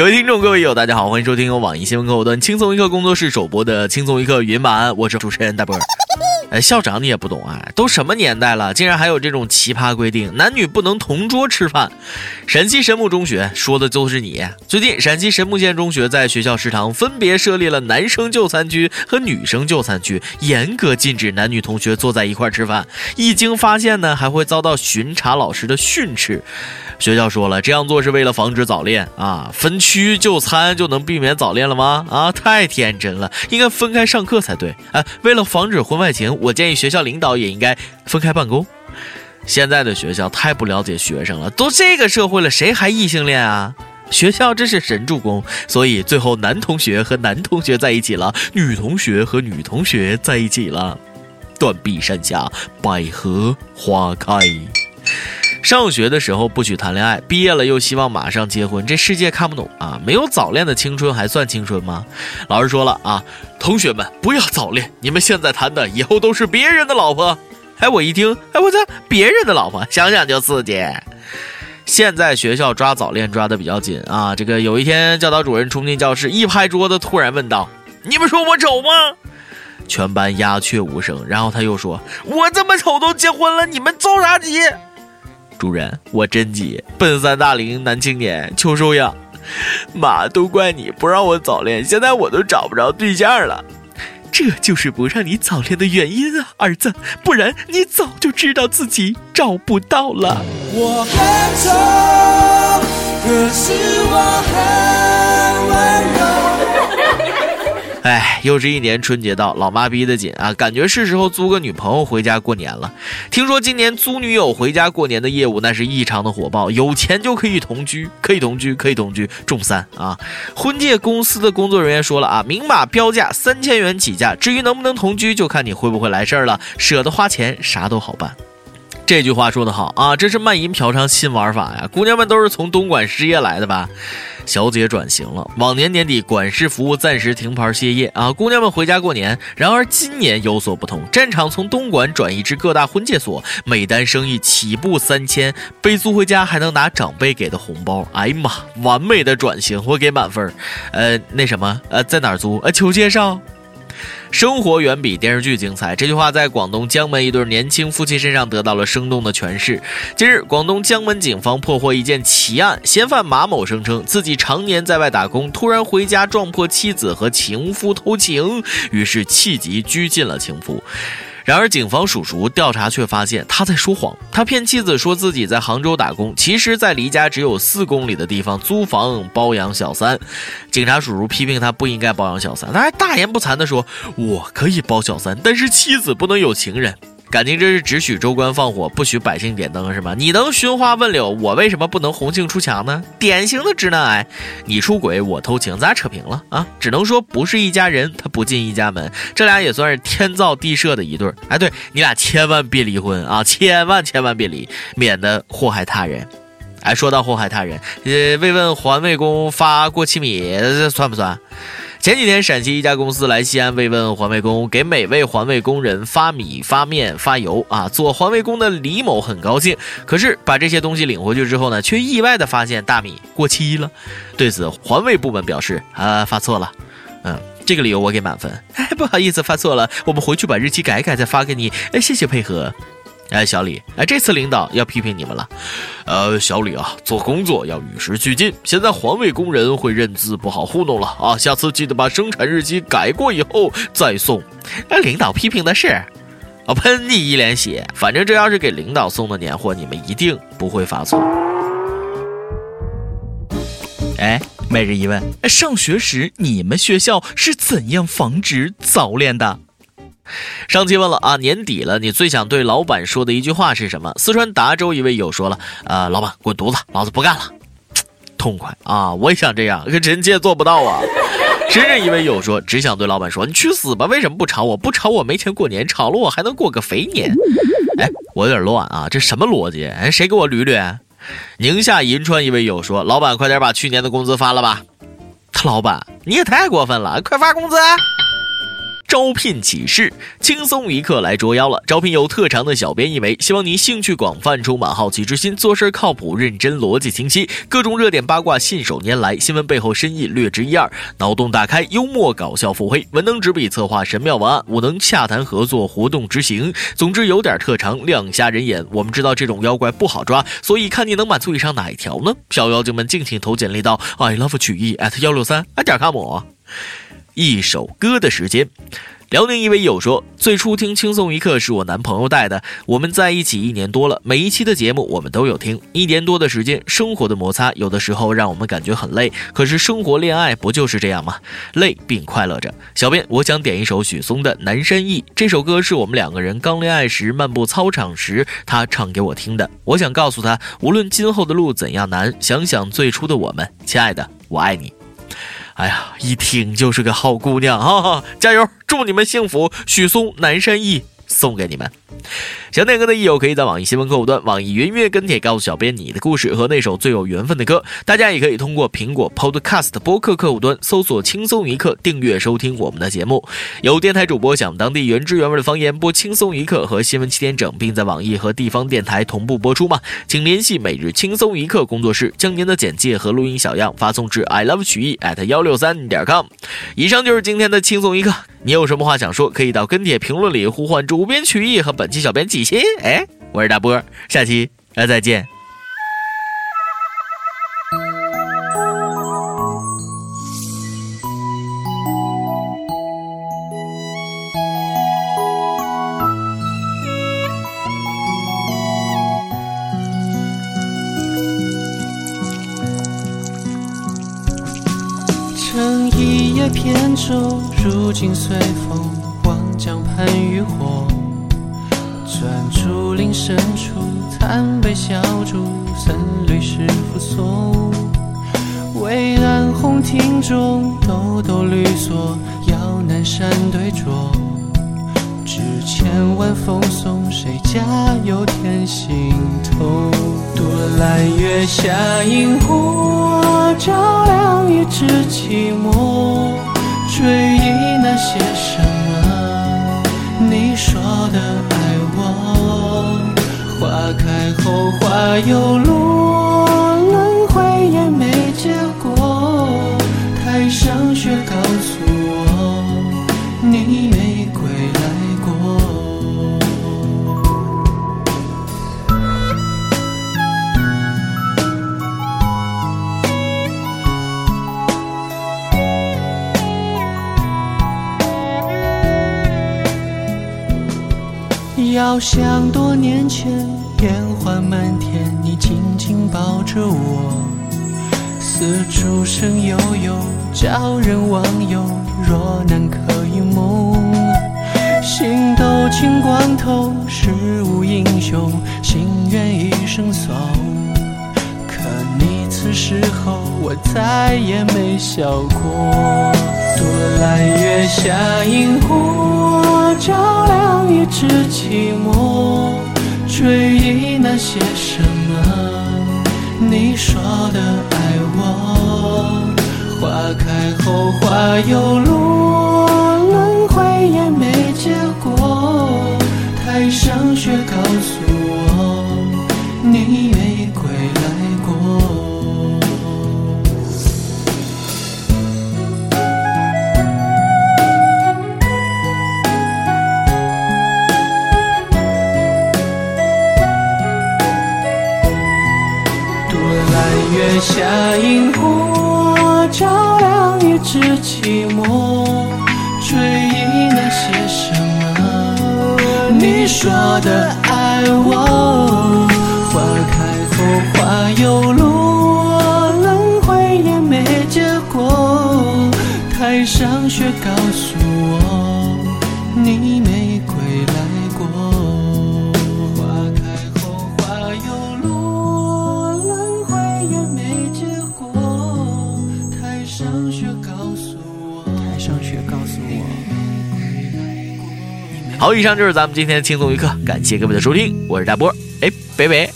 各位听众，各位友，大家好，欢迎收听由网易新闻客户端轻松一刻工作室首播的轻松一刻云版，我是主持人大波儿。哎，校长你也不懂啊，都什么年代了，竟然还有这种奇葩规定，男女不能同桌吃饭。陕西神木中学说的就是你。最近，陕西神木县中学在学校食堂分别设立了男生就餐区和女生就餐区，严格禁止男女同学坐在一块吃饭。一经发现呢，还会遭到巡查老师的训斥。学校说了，这样做是为了防止早恋啊，分区就餐就能避免早恋了吗？啊，太天真了，应该分开上课才对。哎，为了防止婚外情。我建议学校领导也应该分开办公。现在的学校太不了解学生了，都这个社会了，谁还异性恋啊？学校这是神助攻，所以最后男同学和男同学在一起了，女同学和女同学在一起了。断壁山下，百合花开。上学的时候不许谈恋爱，毕业了又希望马上结婚，这世界看不懂啊！没有早恋的青春还算青春吗？老师说了啊，同学们不要早恋，你们现在谈的以后都是别人的老婆。哎，我一听，哎，我操，别人的老婆，想想就刺激。现在学校抓早恋抓的比较紧啊！这个有一天，教导主任冲进教室，一拍桌子，突然问道：“你们说我丑吗？”全班鸦雀无声。然后他又说：“我这么丑都结婚了，你们着啥急？”主人，我真急，奔三大龄男青年求收养。妈，都怪你不让我早恋，现在我都找不着对象了。这就是不让你早恋的原因啊，儿子，不然你早就知道自己找不到了。我很丑，可是我很温柔。哎，又是一年春节到，老妈逼得紧啊，感觉是时候租个女朋友回家过年了。听说今年租女友回家过年的业务那是异常的火爆，有钱就可以同居，可以同居，可以同居，中三啊！婚介公司的工作人员说了啊，明码标价三千元起价，至于能不能同居，就看你会不会来事儿了。舍得花钱，啥都好办。这句话说得好啊，这是卖淫嫖娼新玩法呀！姑娘们都是从东莞失业来的吧？小姐转型了，往年年底管事服务暂时停牌歇业啊，姑娘们回家过年。然而今年有所不同，战场从东莞转移至各大婚介所，每单生意起步三千，被租回家还能拿长辈给的红包。哎呀妈，完美的转型，我给满分。呃，那什么，呃，在哪儿租？呃，求介绍。生活远比电视剧精彩，这句话在广东江门一对年轻夫妻身上得到了生动的诠释。近日，广东江门警方破获一件奇案，嫌犯马某声称自己常年在外打工，突然回家撞破妻子和情夫偷情，于是气急拘禁了情夫。然而，警方叔叔调查却发现他在说谎。他骗妻子说自己在杭州打工，其实在离家只有四公里的地方租房包养小三。警察叔叔批评他不应该包养小三，他还大言不惭地说：“我可以包小三，但是妻子不能有情人。”感情真是只许州官放火，不许百姓点灯，是吗？你能寻花问柳，我为什么不能红杏出墙呢？典型的直男癌，你出轨，我偷情，咱俩扯平了啊！只能说不是一家人，他不进一家门，这俩也算是天造地设的一对。哎，对你俩千万别离婚啊，千万千万别离，免得祸害他人。哎，说到祸害他人，呃，慰问环卫工发过期米，这算不算？前几天，陕西一家公司来西安慰问环卫工，给每位环卫工人发米、发面、发油啊。做环卫工的李某很高兴，可是把这些东西领回去之后呢，却意外的发现大米过期了。对此，环卫部门表示啊，发错了。嗯，这个理由我给满分。哎，不好意思，发错了，我们回去把日期改改再发给你。哎，谢谢配合。哎，小李，哎，这次领导要批评你们了。呃，小李啊，做工作要与时俱进。现在环卫工人会认字，不好糊弄了啊！下次记得把生产日期改过以后再送。那领导批评的是，我喷你一脸血。反正这要是给领导送的年货，你们一定不会发错。哎，每日一问：上学时你们学校是怎样防止早恋的？上期问了啊，年底了，你最想对老板说的一句话是什么？四川达州一位友说了，呃，老板滚犊子，老子不干了，痛快啊！我也想这样，可臣妾做不到啊。深圳一位友说，只想对老板说，你去死吧！为什么不炒我？不炒我没钱过年，炒了我还能过个肥年。哎，我有点乱啊，这什么逻辑？哎，谁给我捋捋？宁夏银川一位友说，老板快点把去年的工资发了吧。他老板，你也太过分了，快发工资！招聘启事，轻松一刻来捉妖了。招聘有特长的小编一枚，希望你兴趣广泛，充满好奇之心，做事靠谱、认真、逻辑清晰，各种热点八卦信手拈来，新闻背后深意略知一二，脑洞大开，幽默搞笑腹黑，文能执笔策划神妙文案，武能洽谈合作活动执行。总之有点特长，亮瞎人眼。我们知道这种妖怪不好抓，所以看你能满足以上哪一条呢？小妖精们敬请投简历到 i love 曲艺 at 幺六三点 com。一首歌的时间，辽宁一位友说，最初听轻松一刻是我男朋友带的，我们在一起一年多了，每一期的节目我们都有听。一年多的时间，生活的摩擦有的时候让我们感觉很累，可是生活恋爱不就是这样吗？累并快乐着。小编，我想点一首许嵩的《南山忆》，这首歌是我们两个人刚恋爱时漫步操场时他唱给我听的。我想告诉他，无论今后的路怎样难，想想最初的我们，亲爱的，我爱你。哎呀，一听就是个好姑娘啊，加油！祝你们幸福。许嵩《南山忆》送给你们。想点歌的益友可以在网易新闻客户端、网易云音乐跟帖告诉小编你的故事和那首最有缘分的歌。大家也可以通过苹果 Podcast 播客客户端搜索“轻松一刻”订阅收听我们的节目。有电台主播想当地原汁原味的方言播“轻松一刻”和新闻七点整，并在网易和地方电台同步播出吗？请联系每日轻松一刻工作室，将您的简介和录音小样发送至 i love 曲艺 at 幺六三点 com。以上就是今天的轻松一刻，你有什么话想说，可以到跟帖评论里呼唤主编曲艺和本期小编几千。哎，我是大波，下期再见。乘一叶扁舟，如今随风，望江畔渔火。钻竹林深处，贪杯小筑，僧侣是扶松。巍然红亭中，兜兜绿锁，遥南山对酌。只千晚风送，谁家有天心头？独揽月下萤火，照亮一纸寂寞。追忆那些什么？你说的爱。后花又落，轮回也没结果。台上雪告诉我，你没归来过。要想多年前。烟花满天，你紧紧抱着我，丝竹声悠悠，叫人忘忧。若难可一梦，心斗清光透，世无英雄，心愿一生送。可你此时候，我再也没笑过。多揽月下萤火，照亮一纸寂寞。追忆那些什么？你说的爱我，花开后花又落，寂寞。追忆那些什么？你说的爱我。花开后花又落，轮回也没结果。台上雪告诉我，你好，以上就是咱们今天的轻松一刻，感谢各位的收听，我是大波，哎，北北。